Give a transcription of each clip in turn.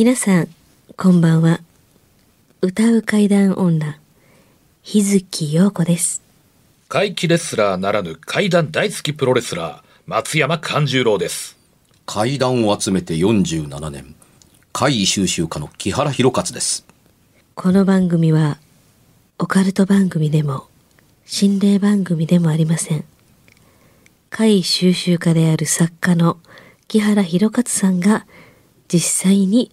皆さん、こんばんは。歌う怪談女、日月陽子です。怪奇レスラーならぬ怪談大好きプロレスラー、松山勘十郎です。怪談を集めて47年怪異収集家の木原博勝ですこの番組は、オカルト番組でも、心霊番組でもありません。怪異収集家である作家の木原博勝さんが、実際に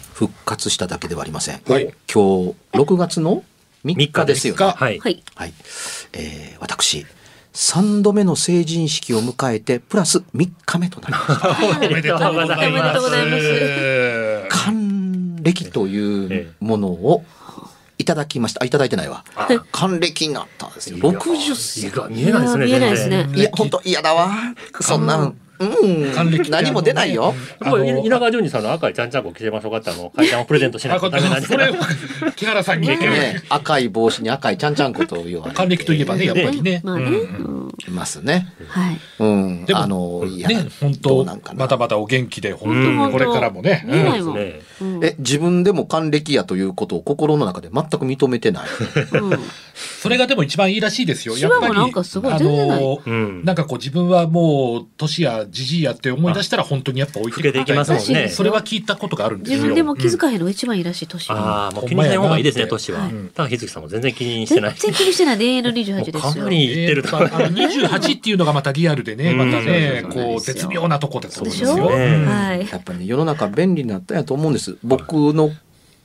復活しただけではありませんはい。今日6月の3日ですよね3はい。はい。はい、えー、私3度目の成人式を迎えてプラス3日目となりました おめでとうございます。おめでとうございます還暦というものをいただきましたあいただいてないわ還暦になったんですよ60歳見えないですね。見えないですね全然いや、本当嫌だわ。そんなん。うん還暦。何も出ないよ。もう稲川淳二さんの赤いちゃんちゃんこ着てましょうかってあの階段をプレゼントしないあ、これ、とダメなんでそれ、木原さんに。ね、赤い帽子に赤いちゃんちゃんこと言われて還暦といえばね、やっぱりね。まあね。うんますね。はい。うん。でも、あの、いや、ね、本ど当うなんかなまたまたお元気で、本当うんにこれからもね。見えないもん。すね。うんえ、自分でも還暦やということを心の中で全く認めてない。うん それがでも一番いいらしいですよ。やっぱり。なんかすごい全然ないのうん。なんかこう自分はもう年やじじいやって思い出したら本当にやっぱ置いて老けていきますもんねそれは聞いたことがあるんですよ。自分でも気づかへんのが一番いいらしい、年は。ああ、もう気にしない方がいいですね、年ははい。ただ日月さんも全然気にして全ない。然気にしてないで永遠の28ですよ。かなり言ってると。えーとあの28っていうのがまたリアルでね、うんまたね、こう絶妙なとこでそうでしょですよ。ねはい。やっぱりね、世の中便利になったんやと思うんです。僕の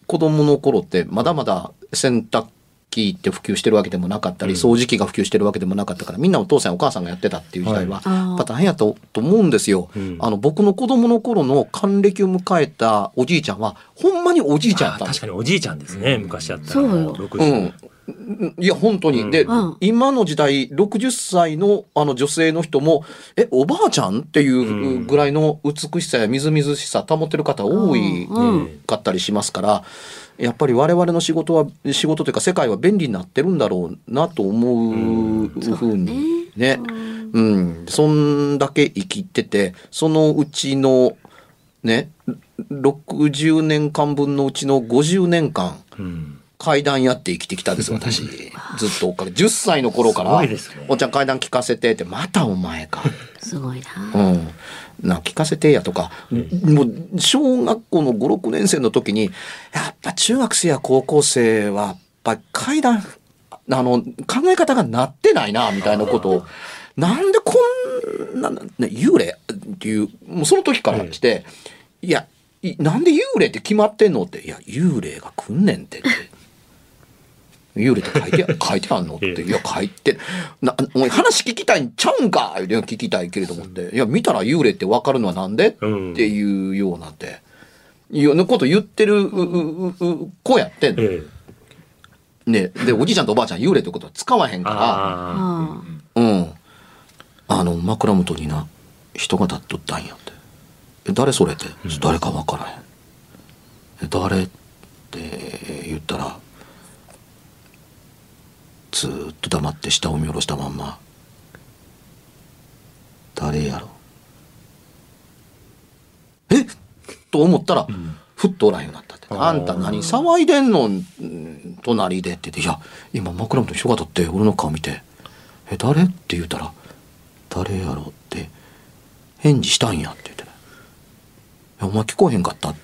子供の頃って、まだまだ洗濯機って普及してるわけでもなかったり、うん掃除機が普及してるわけでもなかったから、みんなお父さんお母さんがやってたっていう時代は、やっぱ大変やったと思うんですよ。うんあの、僕の子供の頃の還暦を迎えたおじいちゃんは、ほんまにおじいちゃんやった確かにおじいちゃんですね、昔やったら。そうよ60うん。いや、本当に。うんで、うん今の時代、60歳のあの女性の人も、え、おばあちゃんっていうぐらいの美しさやみずみずしさ保ってる方多いうんうんかったりしますから、やっぱり我々の仕事は、仕事というか世界は便利になってるんだろうなと思うふうにね。うん。そんだけ生きてて、そのうちの、ね、60年間分のうちの50年間、うん。階段やって生きてきたです、私。ずっと追っかけ。10歳の頃から、すごいですねおっちゃん階段聞かせてって、またお前か。すごいうな。ん。な、聞かせてやとか、もう、小学校の5、6年生の時に、やっぱ中学生や高校生は、やっぱ階段、あの、考え方がなってないな、みたいなことを、なんでこんな、ね、幽霊っていう、もうその時から来て、いや、いなんで幽霊って決まってんのって、いや、幽霊が来んねんってって。幽霊って書いて、書いてあんの？って。ええいや、書いて、な、お前話聞きたいんちゃうんか？いや聞きたいけれどもって。いや、見たら幽霊ってわかるのはなんで、うんっていうようなって。いうようなこと言ってるうううう子やってんのええ。ね。で、おじいちゃんとおばあちゃん幽霊ってことは使わへんから、うん。あの、枕元にな、人が立っとったんやって。え、誰それって、誰かわからへん。え、誰って言ったら、ずーっと黙って下を見下ろしたまんま、誰やろ。え？と思ったら、ふっとおらへんようになったって。あんた何騒いでんの？ん？隣でって。言って、いや、今枕元に人が立って俺の顔見て、え、誰？って言うたら、誰やろって、返事したんやって言ってお前聞こえへんかったって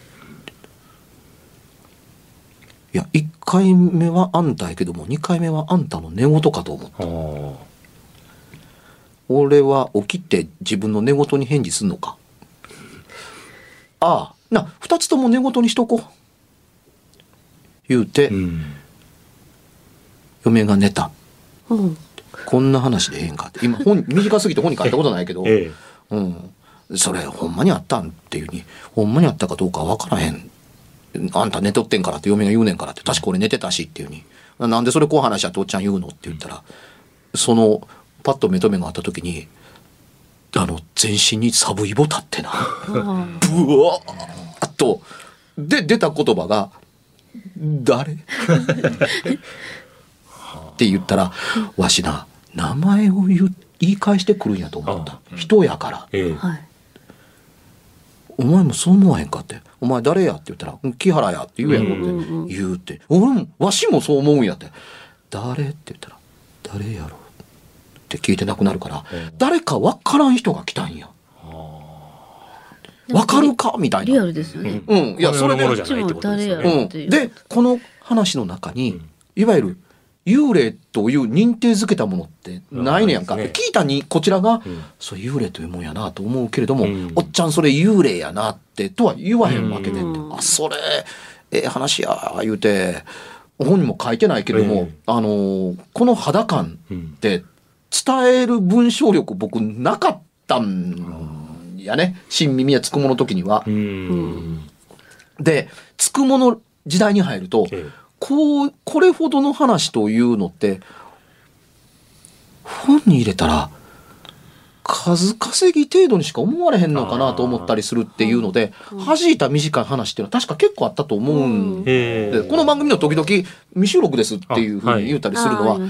いや、1回目はあんたやけども、2回目はあんたの寝言かと思った。あ俺は起きて自分の寝言に返事すんのか。ああ、な、2つとも寝言にしとこう。言うて、ーうん嫁が寝た。うん。こんな話でええんかって。今本、短すぎて本に書いたことないけど、えうん。それ、ほんまにあったんっていうに、ほんまにあったかどうかわからへん。あんた寝とってんからって嫁が言うねんからって、確か俺寝てたしっていうに。なんでそれこう話やっておっちゃん言うのって言ったら、その、パッと目と目があった時に、あの、全身にサブイボ立ってな。あブワーッと。で、出た言葉が、誰？って言ったら、わしな、名前を言う言い返してくるんやと思った。人やから。ええ前もそう思わへんかって。お前誰やって言ったら、うん木原やって言うやろって言うって。俺も、わしもそう思うんやって。誰って言ったら、誰やろって聞いてなくなるから、誰かわからん人が来たんや。わかるかみたいな。リアルですよね。うん。いや、それで、この世のものじゃないってことですよねうん。で、この話の中に、いわゆる、幽霊という認定づけたものってないねやんか。ね。聞いたに、こちらが、ん。そう、幽霊というもんやなと思うけれども、うん。おっちゃんそれ幽霊やなって、とは言わへんわけで、うん。あ、それ、ええ話や、言うて、本にも書いてないけれども、うん。あのーこの肌感うん。って、伝える文章力僕なかったんやね。新耳やつくもの時には。う。ん。で、つくもの時代に入ると、えこう、これほどの話というのって、本に入れたら、数稼ぎ程度にしか思われへんのかなと思ったりするっていうので、弾いた短い話っていうのは確か結構あったと思うんで、ええこの番組の時々未収録ですっていうふうに言うたりするのは、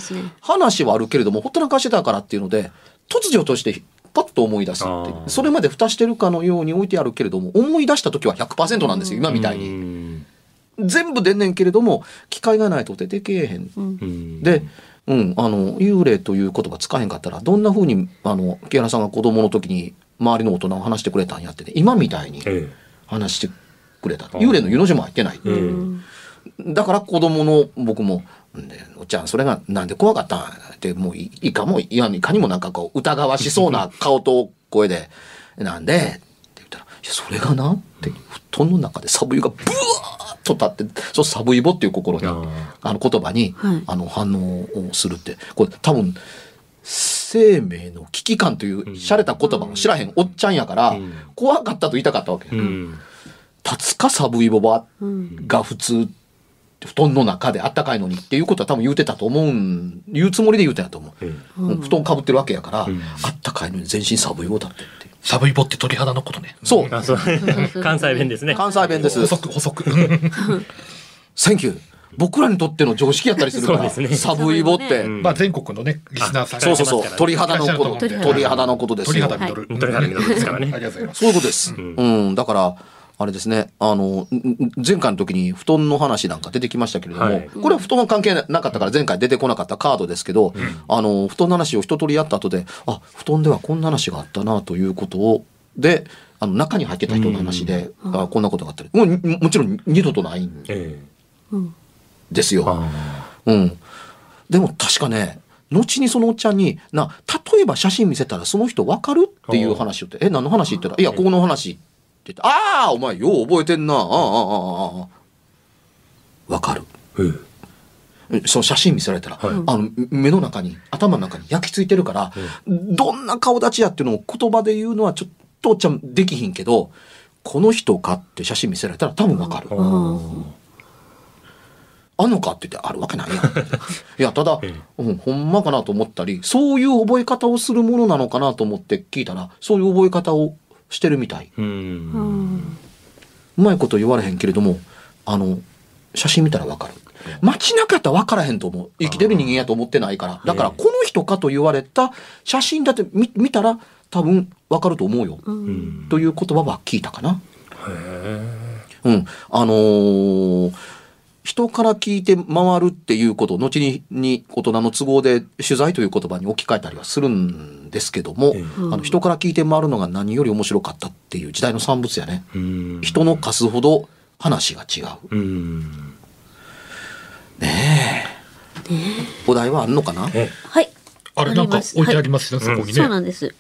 話はあるけれども、ほったらかしてたからっていうので、突如としてパッと思い出すってそれまで蓋してるかのように置いてあるけれども、思い出した時は100%なんですよ、今みたいに。に。全部出んねんけれども、機会がないと出てけえへん。うんで、うん、あの、幽霊という言葉使えへんかったら、どんな風に、あの、木原さんが子供の時に周りの大人を話してくれたんやってね、今みたいにえ話してくれた。あ幽霊の湯の字も入ってない。ええだから子供の僕も、んでおっちゃん、それがなんで怖かったんって、もういいかも、いや、いかにもなんかこう、疑わしそうな顔と声で、なんで？って言ったら、いや、それがな、って、布団の中でサブイがブワーッと立って、そう、サブイボっていう心に、ああの言葉に、はい。あの反応をするって、これ多分、生命の危機感という洒落た言葉を知らへんおっちゃんやから、うん。怖かったと言いたかったわけ。うん。立つかサブイボバうん。が普通布団の中であったかいのにっていうことは多分言うてたと思うん言うつもりで言うてたと思う、ええうん布団かぶってるわけやから、ん。あったかいのに全身サブイボだってってサブイボって鳥肌のことね。そう。関西弁ですね。関西弁です。補足補足。 Thank you 僕らにとっての常識やったりするから、ね。サブイボって、うん。まあ全国のねリスナーさんがそうそうそう。鳥肌のこと鳥肌鳥肌のことですよ。鳥肌実る。鳥肌実るですからね。ありがとうございます。そういうことです。うん、だから、あれですね、あの、んん前回の時に布団の話なんか出てきましたけれども、はい。これは布団は関係なかったから前回出てこなかったカードですけど、あの、布団の話を一通りやった後で、あ、布団ではこんな話があったなということを、で、あの、中に入ってた人の話で、あこんなことがあったり、もうにもちろん二度とないん。ですよ。うん。でも確かね、後にそのおっちゃんに、な、例えば写真見せたらその人わかるっていう話をって、え、何の話言ったら、いや、ここの話って言って、ああ、お前よう覚えてんな、ああ、ああ、ああ、わかる。ええ。その写真見せられたら、はい。あの、目の中に、頭の中に焼き付いてるから、どんな顔立ちやっていうのを言葉で言うのはちょっとおっちゃんできひんけど、この人かって写真見せられたら多分わかる。あんのかって言ってあるわけないやん。いや、ただ、え。うん、ほんまかなと思ったり、そういう覚え方をするものなのかなと思って聞いたら、そういう覚え方をしてるみたい。うまいこと言われへんけれども、あの、写真見たらわかる。街中やったら分からへんと思う。生きてる人間やと思ってないから。だから、えこの人かと言われた写真だって見見たら多分分かると思うよ。うんという言葉は聞いたかな。へえうん。あのー人から聞いて回るっていうことを後にに大人の都合で取材という言葉に置き換えたりはするんですけども、ええあの人から聞いて回るのが何より面白かったっていう時代の産物やね。うん人の数ほど話が違う。うんお題はあんのかな？えはい。あれなんか置いてありまますね、そこにそうね。なんです。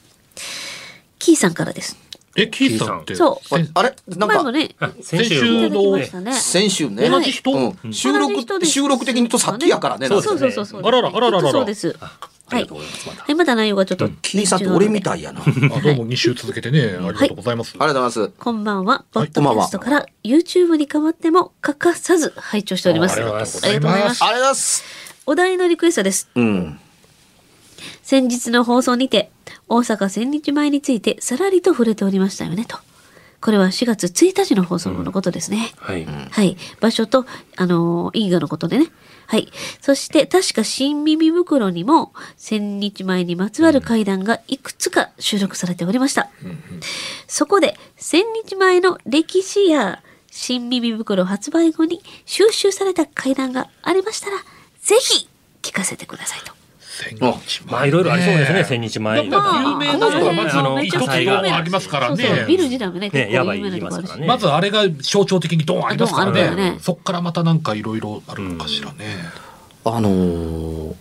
キーさんからです。え、キーさんって。そう。あれ？なんか。前もね、あ先週いただきのましたね。先週ね。同じ人？うん。収同じ人です録収録的に言うとさっきやからねそうそうそうそうそう。あららあらららら。そうです。あはい。りがとうございます。またはい、まだ内容がちょっと。キーさんって俺みたいやな。ありがとうあどうも2週続けてね、ありがとうございます。ございます。こんばんは。ポはい。ッドキャストから YouTube に変わっても欠かさず拝聴しております。ありがとうございます。ありがとうございます。あ。りがとうございます。お題のリクエストです。うん先日の放送にて、大阪千日前についてさらりと触れておりましたよねと。これは4月1日の放送のことですね。はい。はい。場所と、あのー、因果のことでね。はい。そして、確か新耳袋にも、千日前にまつわる会談がいくつか収録されておりました。そこで、千日前の歴史や新耳袋発売後に収集された会談がありましたら、ぜひ聞かせてくださいと。千日前まあいろいろありそうですね、千日前。有名なのがまずあの一つドありますからそうそう、ね。ビル自体もね、結構ねやばい有名なとこあるし言いますからねまずあれが象徴的にドーンありますからね。ねそっからまたなんかいろいろあるのかしらね。あのー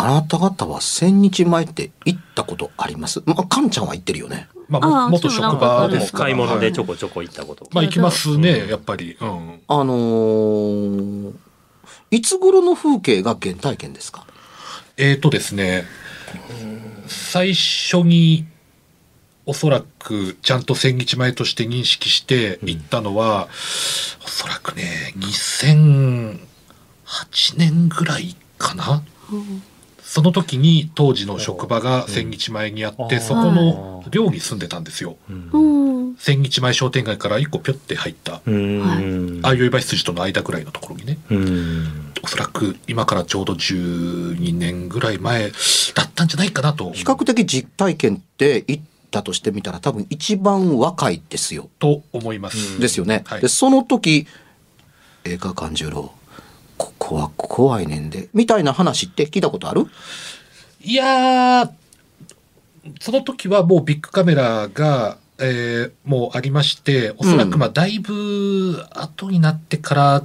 あなた方は千日前って行ったことあります？まあ、かんちゃんは行ってるよね。まあ元職場ですから。買い物でちょはいこちょこ行ったこと。まあ行きますね、やっぱり。うん。あのーいつ頃の風景が原体験ですか？えーとですね、最初におそらくちゃんと千日前として認識して行ったのは、おそらくね、2008年ぐらいかな。その時に当時の職場が千日前にあって、うんそこの寮に住んでたんですよ。うん。千日前商店街から一個ぴょって入った、うーん。あいおい橋筋との間ぐらいのところにね。おそらく今からちょうど12年ぐらい前だったんじゃないかなと。比較的実体験って行ったとしてみたら多分一番若いですよ。と思います。ですよね。はいで、その時、映画館十郎、ここは怖いねんで、みたいな話って聞いたことある？いやー、その時はもうビッグカメラが、えーもうありまして、おそらくまあだいぶ後になってから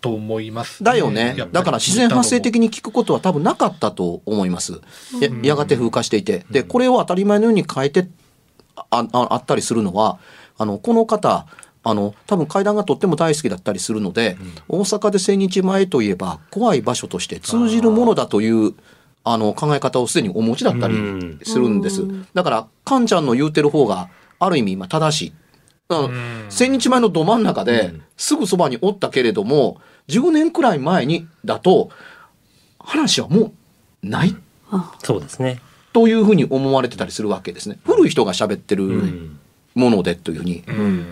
と思います、だよね。だから自然発生的に聞くことは多分なかったと思います。ややがて風化していて。で、これを当たり前のように変えてあああったりするのは、あの、この方、あの、多分階段がとっても大好きだったりするので、大阪で千日前といえば怖い場所として通じるものだという、あの、考え方をすでにお持ちだったりうんするんです。だから、カンちゃんの言うてる方が、ある意味今正しい。うん千日前のど真ん中で、すぐそばにおったけれども、10年くらい前にだと、話はもうないそうですね。というふうに思われてたりするわけですね。古い人が喋ってるうん。ものでというふうに。うん。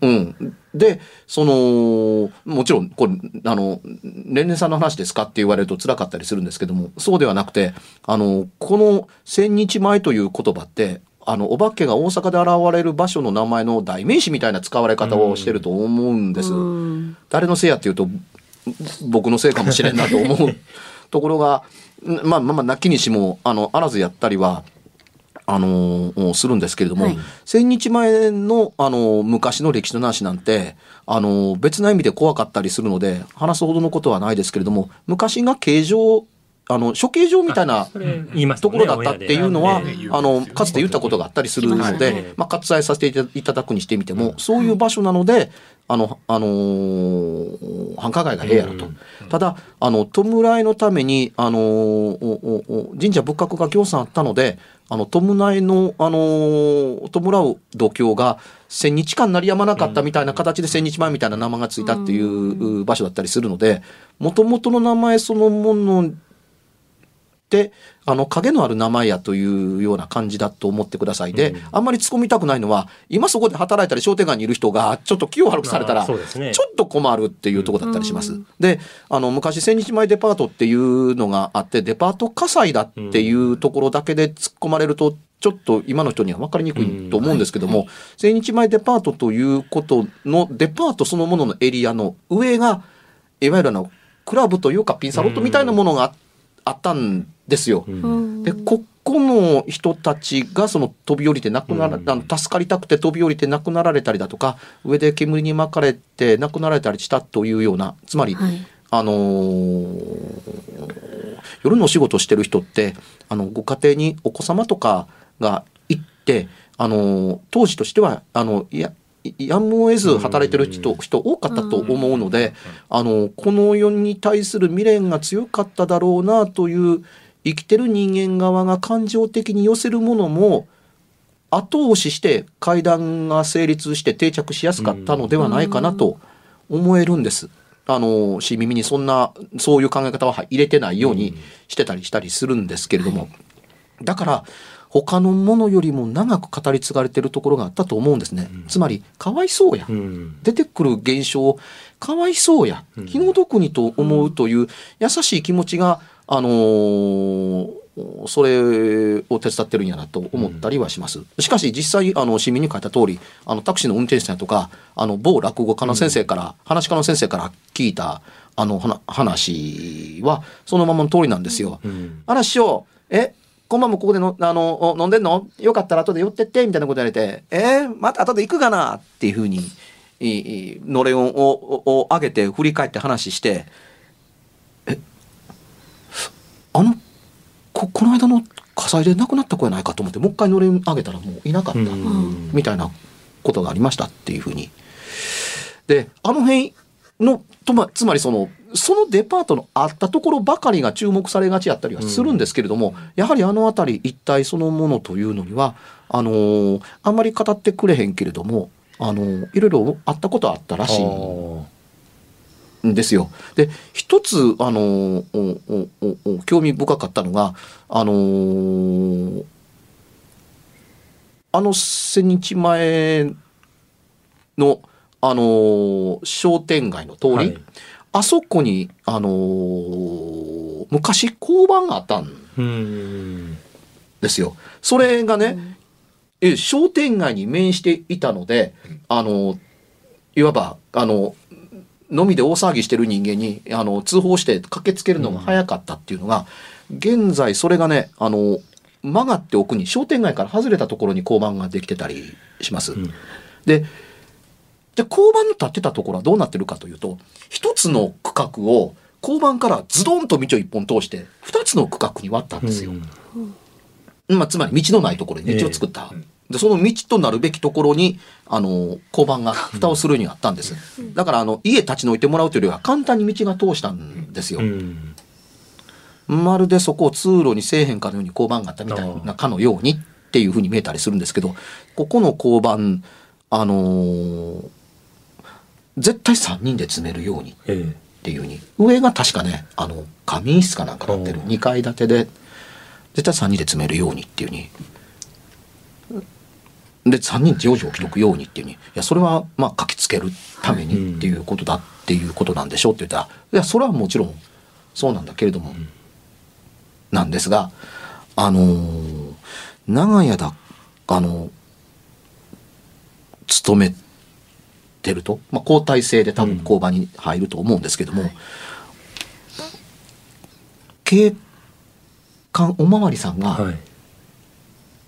うん。で、その、もちろん、これ、あの、年々さんの話ですかって言われると辛かったりするんですけども、そうではなくて、あの、この千日前という言葉って、あの、お化けが大阪で現れる場所の名前の代名詞みたいな使われ方をしてると思うんです。うん誰のせいやっていうと、僕のせいかもしれんなと思うところが、んまあまあまあ、なきにしも、あの、あらずやったりは、あのーするんですけれども、はい。千日前の、あのー昔の歴史の話なんて、あのー別な意味で怖かったりするので、話すほどのことはないですけれども、昔が形状、あの、処刑場みたいなところだったっていうのは、あの、かつて言ったことがあったりするのでね、まあ、割愛させていただくにしてみても、そういう場所なので、あの、あのー繁華街がええやろと。ただ、あの、弔いのために、あの神社仏閣が行さんあったので、あの、弔いの、あのー弔う度胸が千日間鳴りやまなかったみたいな形で千日前みたいな名前がついたっていう場所だったりするので、もともとの名前そのものであの影のある名前やというような感じだと思ってください。で、あんまり突っ込みたくないのは今そこで働いたり商店街にいる人がちょっと気を悪くされたあらちょっと困るっていうところだったりします。であの昔千日前デパートっていうのがあってデパート火災だっていうところだけで突っ込まれるとちょっと今の人には分かりにくいと思うんですけども、千日前デパートということのデパートそのもののエリアの上がいわゆるあのクラブというかピンサロットみたいなものがああったんですよ。うん。でここの人たちがその飛び降りて亡くなら、うん。あの助かりたくて飛び降りて亡くなられたりだとか上で煙に巻かれて亡くなられたりしたというようなつまり、はい。あのー夜のお仕事してる人ってあのご家庭にお子様とかが行ってあのー当時としてはあのいややむを得ず働いてる人人多かったと思うので、あのこの世に対する未練が強かっただろうなという生きてる人間側が感情的に寄せるものも後押しして会談が成立して定着しやすかったのではないかなと思えるんです。あのし耳にそんなそういう考え方は入れてないようにしてたりしたりするんですけれども、だから他のものよりも長く語り継がれてるところがあったと思うんですね。つまりかわいそうや、うん。出てくる現象をかわいそうや。うん。気の毒にと思うという優しい気持ちが、あのーそれを手伝ってるんやなと思ったりはします。しかし実際あの市民に書いた通りあのタクシーの運転手さんとかあの某落語家の先生から、話し家の先生から聞いたあの話話はそのままの通りなんですよ。うん。あら師匠、え、今晩もここでのあのお飲んでんの？よかったら後で寄ってってみたいなこと言われて、えーまた後で行くかなっていうふうに、のれんををを上げて振り返って話して、え、あの、ここの間の火災で亡くなった子やないかと思って、もう一回のれん上げたらもういなかった。うんみたいなことがありましたっていうふうに。で、あの辺の、とま、つまりその、そのデパートのあったところばかりが注目されがちやったりはするんですけれども、やはりあの辺り一帯そのものというのには、あのーあんまり語ってくれへんけれども、あのーいろいろあったことはあったらしいんですよ。で一つあの興味深かったのがあのーあの千日前のあのー商店街の通り、はいあそこにあのー昔交番があったんですよ。それがね、え商店街に面していたので、あの、いわば、あの、飲みで大騒ぎしてる人間に、あの、通報して駆けつけるのが早かったっていうのが、現在それがね、あの、曲がって奥に商店街から外れたところに交番ができてたりします。んで、じゃあ交番の立ってたところはどうなってるかというと、一つの区画を交番からズドンと道を一本通して、二つの区画に割ったんですよ。まあ、つまり道のないところに道を作った。で、その道となるべきところに、あの、交番が蓋をするようになったんです。だから、あの、家立ち退いてもらうというよりは簡単に道が通したんですよ。うん。まるでそこを通路にせえへんかのように交番があったみたいなかのようにっていうふうに見えたりするんですけど、ここの交番、あのー絶対3人で詰めるようにえっていうふうに上が確かねあの仮眠室かなんかなってるうん2階建てで絶対3人で詰めるようにっていうふうにで3人常時起きとくようにっていうにいやそれはまあ書きつけるためにっていうことだっていうことなんでしょうって言ったらいやそれはもちろんそうなんだけれども、なんですがあのー長屋だあの勤めてると、まあ、交代制で多分交番に入ると思うんですけども、警官おまわりさんが、はい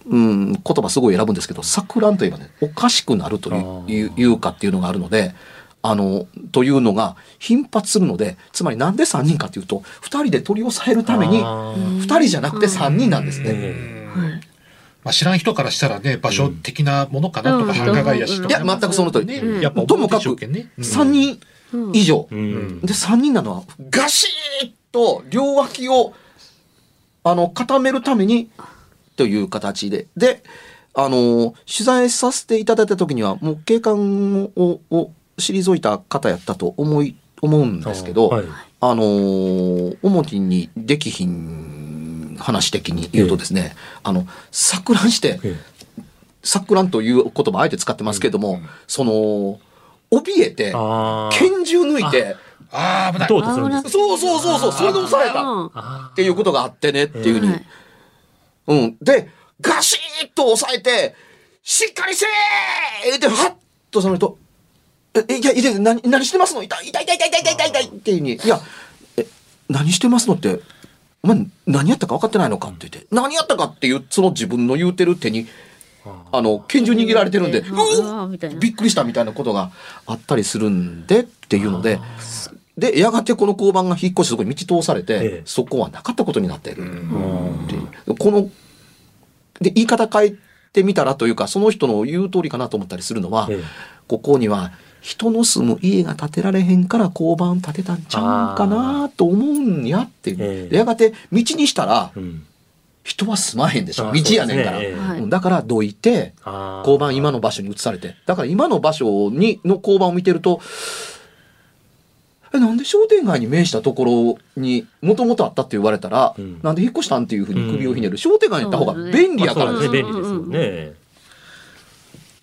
うん、言葉すごい選ぶんですけど錯乱といえばねおかしくなるというあー。いういうかっていうのがあるので。あのというのが頻発するのでつまりなんで3人かというと2人で取り押さえるためにあ2人じゃなくて3人なんですね。えはい。まあ、知らん人からしたらね場所的なものかなとか、うん。繁華街やしとか。いや全くその通り。ね。やっぱともかく思うでしょうけどね3人以上、うん。で3人なのはガシッと両脇をあの固めるためにという形で。であの取材させていただいた時にはもう警官をを退いた方やったと思い思うんですけど、はい。あのー表にできひん話的に言うとですね、あの錯乱してえ錯乱という言葉あえて使ってますけども、その怯えて拳銃抜いてああ危ない。どうとするんですか？そうそうそうそうそれで押されたっていうことがあってねっていうふうに、はいうん。で、ガシッと押さえて、しっかりせー!で、はっと収めると、え、いや、いや、何、何してますの？痛い、痛い、痛い、痛い、痛い、痛い、痛いっていうに、いや、え、何してますのって、お前何やったか分かってないのか？って言って、何やったかっていう、その自分の言うてる手に、あの、拳銃握られてるんで、うわびっくりしたみたいなことがあったりするんでっていうので、で、やがてこの交番が引っ越してそこに道通されて、ええそこはなかったことになっている。この、で、言い方変えてみたらというか、その人の言う通りかなと思ったりするのは、ええここには人の住む家が建てられへんから交番建てたんちゃうかなと思うんやっていう。ええでやがて道にしたらうん人は住まへんでしょ。あ道やねんから。ねええだからどいて、交番今の場所に移されて。だから今の場所に、の交番を見てると、え、なんで商店街に面したところにもともとあったって言われたら、うんなんで引っ越したんっていうふうに首をひねる。商店街に行った方が便利やからですまあそうですね便利ですよね。うん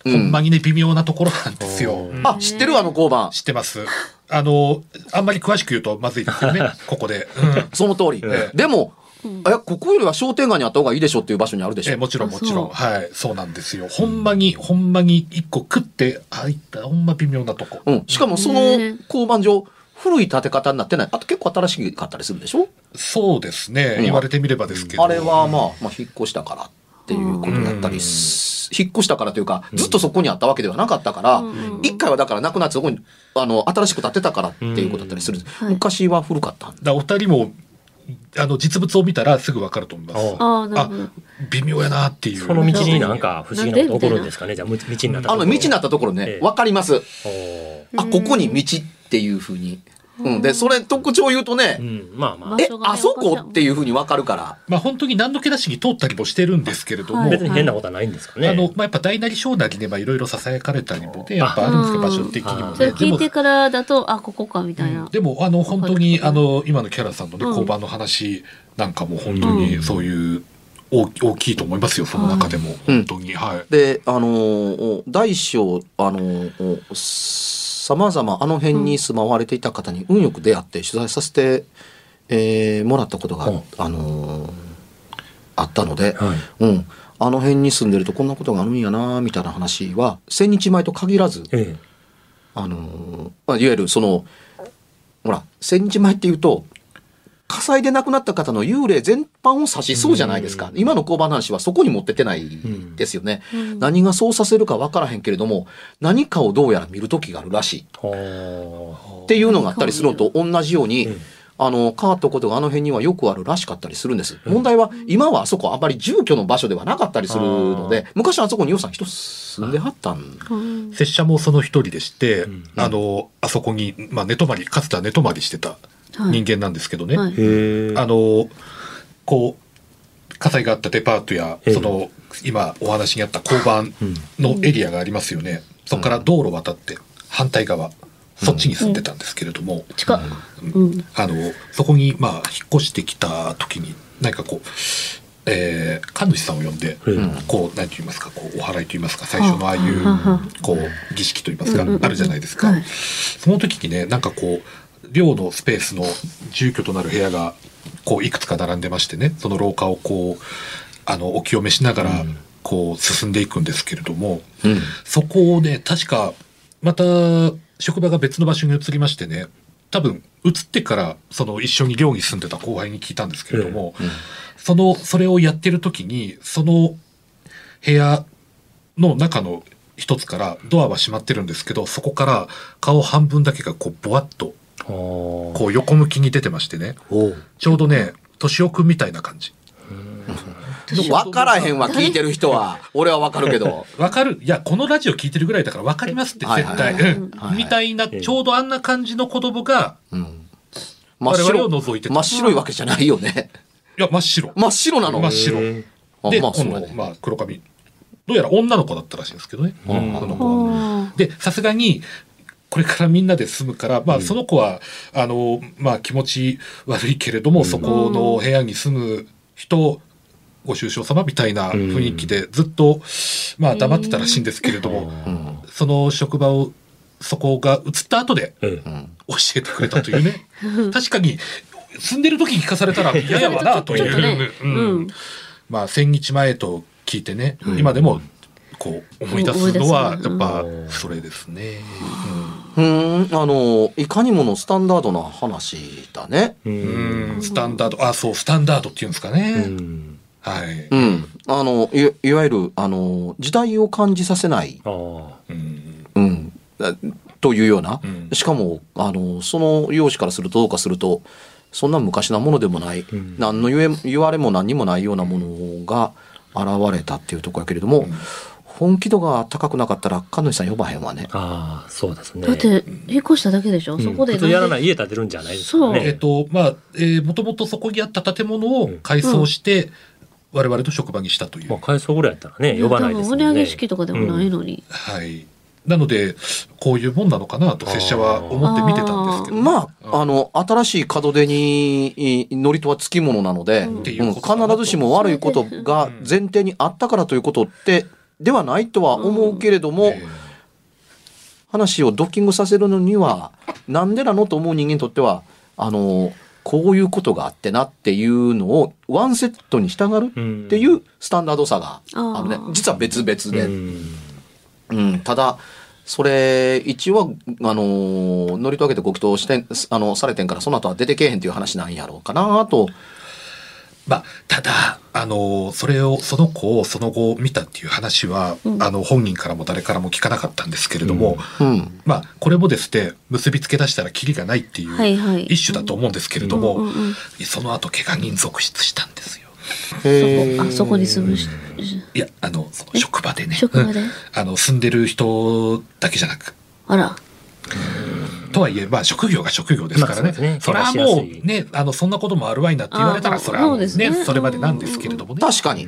ほんまにね、微妙なところなんですよ。うんうんあ、知ってるあの交番。知ってます。あの、あんまり詳しく言うとまずいですよね、ここで。うんその通り。ええでも、え、ここよりは商店街にあった方がいいでしょっていう場所にあるでしょ。えもちろんあもちろん。はい。そうなんですよ。ほんまに、ほんまに一個食って入った、ほんま微妙なとこ。うん。しかもその交番上、古い建て方になってない。あと結構新しかったりするでしょ？そうですね。うん言われてみればですけど。あれはまあ、まあ、引っ越したからっていうことだったりす、引っ越したからというか、ずっとそこにあったわけではなかったからうん、一、回はだからなくなってそこに、あの、新しく建てたからっていうことだったりする。はい昔は古かったんだ。だからお二人も、あの、実物を見たらすぐわかると思います。あ。微妙やなっていう。その道になんか不思議なこと起こるんですかね。じゃあ、道になったあの、道になっったところえねえ、わかります。あ、ここに道っていうふうに。うん。で、それ特徴を言うとねう、ん、まあまあ場。えあそこっていうふうにわかるから。まあ本当に何の気なしに通ったりもしてるんですけれども、はい別に変なことはないんですかね。あの、まあ、やっぱ大なり小なりね、まあ、いろいろ囁かれたりもね、やっぱあるんですけど、あ場所的にもうんね。それ聞いてからだと、あ、ここか、みたいな。でも、あの、本当に、あの、今のキャラさんのね、うん交番の話なんかも本当にそういう、大大きいと思いますよ、その中でも。うん本当に。はい。で、あのー大小、あのーさまざまあの辺に住まわれていた方に運よく出会って取材させて、えーもらったことが、うん。あのーあったので、はい。うん、あの辺に住んでるとこんなことがあるんやなみたいな話は千日前と限らず、えあのーまあ、いわゆるそのほら千日前っていうと火災で亡くなった方の幽霊全般を指しそうじゃないですか。うん。今の交番の話はそこに持ってってないですよね。うん。何がそうさせるか分からへんけれども、何かをどうやら見る時があるらしい。っていうのがあったりするのと同じようにうん、あの、変わったことがあの辺にはよくあるらしかったりするんです。問題は、今はあそこあまり住居の場所ではなかったりするので、昔はあそこに予算人住んではったん。うん。拙者もその一人でして、うん。あの、あそこに、まあ、寝泊まり、かつては寝泊まりしてた人間なんですけどね。はいあ。へえ。あの、こう、火災があったデパートや、ええその、今お話にあった交番うんのエリアがありますよね。そこから道路渡って、反対側、そっちに住んでたんですけれども、近っ。うん。あの、そこに、まあ、引っ越してきた時に、何かこう、えー、神主さんを呼んで、うんこう、何と言いますか、こう、お祓いと言いますか、最初のああいうはは、こう、儀式と言いますか、うんうんうんあるじゃないですか。はいその時にね、なんかこう、寮のスペースの住居となる部屋が、こう、いくつか並んでましてね、その廊下をこう、あの、お清めしながらうん、こう、進んでいくんですけれども、うん。そこをね、確か、また、職場が別の場所に移りましてね、多分、移ってから、その一緒に寮に住んでた後輩に聞いたんですけれども、うん。その、それをやってる時に、その部屋の中の一つからドアは閉まってるんですけど、そこから顔半分だけがこう、ぼわっと、こう横向きに出てましてね、ちょうどね、敏夫くんみたいな感じ。分からへんわ、聞いてる人は。俺は分かるけど。わかるいや、このラジオ聞いてるぐらいだからわかりますって、はい絶対。みたいな、ええちょうどあんな感じの子供が、我々白を除いてた真っ白いわけじゃないよね。いや、真っ白。真っ白なの？真っ白で、あまあこの、まあ、黒髪。どうやら女の子だったらしいんですけどね。うんその子は。で、さすがに、これからみんなで住むから、まあ、その子は、あの、まあ、気持ち悪いけれども、そこの部屋に住む人、ご愁傷様みたいな雰囲気で、ずっと、まあ、黙ってたらしいんですけれども、うん。その職場を、そこが移った後で。教えてくれたというね。確かに、住んでる時に聞かされたら 嫌やわな、という。まあ、千日前と聞いてね、うん今でも、こう、思い出すのは、やっぱう、んそれですね。うーん、あの、いかにものスタンダードな話だね。ううんん、スタンダード、あ、そう、スタンダードっていうんですかうね。んはい。うん。あの、いいわゆる、あの、時代を感じさせない。ああうんうん。だというような、うんしかもあのその容姿からするとどうかするとそんな昔なものでもない、ん何の言え言われも何にもないようなものが現れたっていうところやけれども、本気度が高くなかったら神主さん呼ばへんわね。ああ、そうですね。だって引っ越しただけでしょ、そこでやらないい家建てるんじゃないですかえっね。と、まあ、えー、もともとそこにあった建物を改装して、我々の職場にしたという。まあ、改装ぐらいやったらね、呼ばないですもんね。売り上げ式とかでもないのに、はい。なので、こういうもんなのかなと、拙者は思って見てたんですけど。まあ、あの、新しい門出に、い祝詞はつきものなので、うん必ずしも悪いことが前提にあったからということって、ではないとは思うけれども、え話をドッキングさせるのには、なんでなの？と思う人間にとっては、あの、こういうことがあってなっていうのをワンセットに従うっていうスタンダードさがあるねあー。実は別々で。うんうん、ただ、それ、一応、あの、乗りと上げてご祈祷して、あの、されてんから、その後は出てけえへんっていう話なんやろうかなと。まあ、ただ、あの、それを、その子をその後見たっていう話は、あの、本人からも誰からも聞かなかったんですけれども、うん。まあ、これもですね、結びつけ出したらキリがないっていうはいはい。一種だと思うんですけれども、うんうんうんその後、怪我人続出したんですよ。へそこあそこに住むしいや、あの、その職場でね。職場で？う んあの、住んでる人だけじゃなく、あらとはいえ、まあ、職業が職業ですからね。まあそねそれはもうね、あの、そんなこともあるわいなって言われたら、あそれはねねそれまでなんですけれどもね。確かに。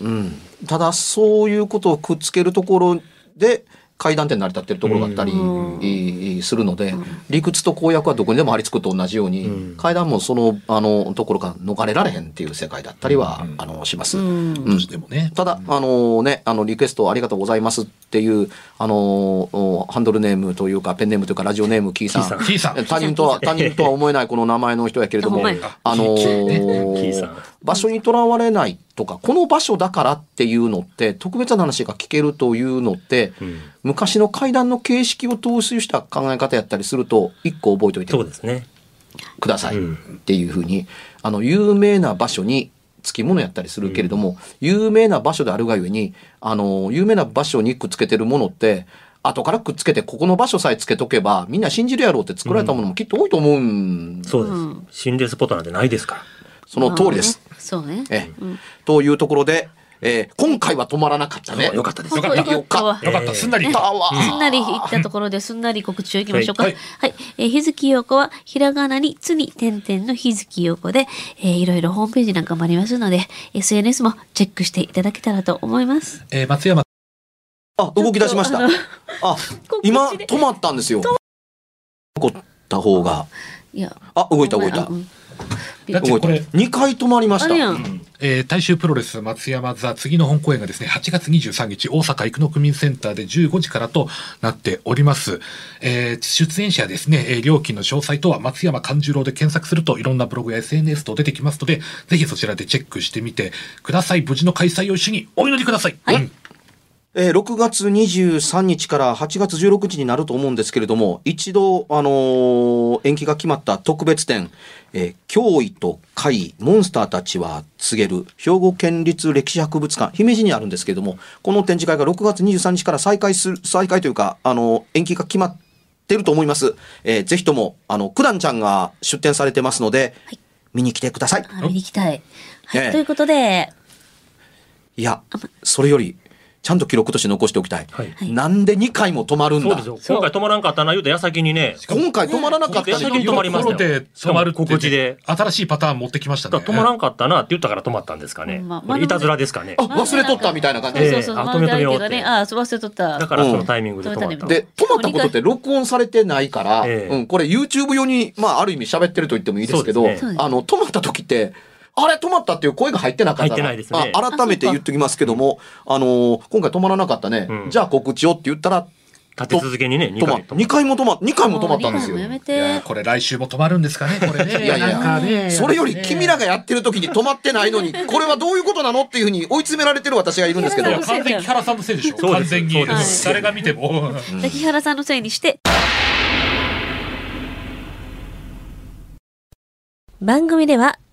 うん。ただ、そういうことをくっつけるところで、階段って成り立ってるところがあったり、するので、理屈と公約はどこにでもありつくと同じように、うん。階段もその、あの、ところから逃れられへんっていう世界だったりは、うん。あの、します。ただ、あのね、あの、リクエストありがとうございますっていう、あのおハンドルネームというか、ペンネームというか、ラジオネーム、キーさん。他人とは、他人とは思えないこの名前の人やけれども、あの場所にとらわれないとか、この場所だからっていうのって、特別な話が聞けるというのって、うん昔の階段の形式を踏襲した考え方やったりすると、一個覚えておいてそうですね。くださいっうん。ていうふうに、あの、有名な場所につきものやったりするけれども、有名な場所であるがゆえに、あの、有名な場所にくっつけてるものって、後からくっつけて、ここの場所さえつけとけば、みんな信じるやろうって作られたものもきっと多いと思うん、そうです。うん。心霊スポットなんてないですから。その通りです。まあねそうね。ええ。というところで、えー今回は止まらなかったね。よかったです。よかったよかったわよかった、すんなり。たわ。すんなりいったところですんなり告知をいきましょうか。ははいい。えー日月陽子はひらがなにつに点々の日月陽子で、えーいろいろホームページなんかもありますので、SNS もチェックしていただけたらと思います。えー松山あ、動き出しましたあ、今、止まったんですよ。残った方が。いや、あ、動いた動いた。うん動いた。だってこれ、2回止まりました。あれやん。えー大衆プロレス松山座次の本公演がですね8月23日大阪生野区民センターで15時からとなっております、えー出演者ですね、えー料金の詳細とは松山勘十郎で検索するといろんなブログや SNS と出てきますのでぜひそちらでチェックしてみてください。無事の開催を一緒にお祈りください、はい。うんえー6月23日から8月16日になると思うんですけれども、一度、あのー延期が決まった特別展、えー脅威と怪異、モンスターたちは告げる、兵庫県立歴史博物館、姫路にあるんですけれども、この展示会が6月23日から再開する、再開というか、あのー延期が決まってると思います。えーぜひとも、あの、九段ちゃんが出展されてますので、はい見に来てください。あ見に行きたい。はい。ええということで、いや、それより、ちゃんと記録として残しておきたい。はい。はいなんで2回も止まるんだそうですよ。今回止まらんかったな言うて矢先にね、今回止まらなかったねね先に止まりました止まるって、しかも告知で新しいパターン持ってきましたね止まらんかったなって言ったから止まったんですかね。まあいたずらですかねあ。忘れとったみたいな感じええそうそうそう、あ止めとめようってあ、忘れとった。だからそのタイミングで止まった。で、止まったことって録音されてないから、ええうん、これ YouTube 用に、まあ、ある意味喋ってると言ってもいいですけど、あの、止まった時って、あれ止まったっていう声が入ってなかった入ってないですね。あ改めて言っときますけども、あのー今回止まらなかったね、うん。じゃあ告知をって言ったら、立て続けにね、2止まっ回止ま2回も止ま、2回も止まったんですよ。やめて。これ来週も止まるんですかねこれね。いやいや。それより君らがやってる時に止まってないのに、これはどういうことなのっていうふうに追い詰められてる私がいるんですけど。いや、完全に木原さんのせいでしょ。完全に。そうです。誰が見ても。滝原さんのせいにして。番組では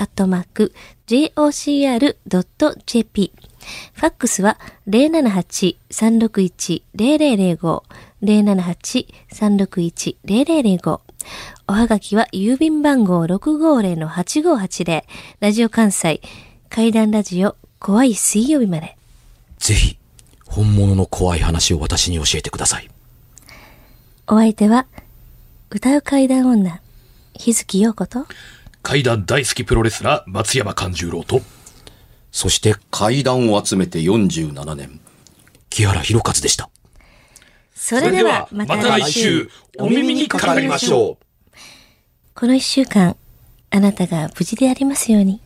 アットマーク、jocr.jp。ファックスは078-361-0005、078-361-0005。おはがきは郵便番号650-8580、ラジオ関西、階段ラジオ、怖い水曜日まで。ぜひ、本物の怖い話を私に教えてください。お相手は、歌う階段女、日月陽子と、怪談大好きプロレスラー松山勘十郎と、そして階段を集めて47年、木原博一でした。それではまた来週、お耳にかかりましょう。この一週間、あなたが無事でありますように。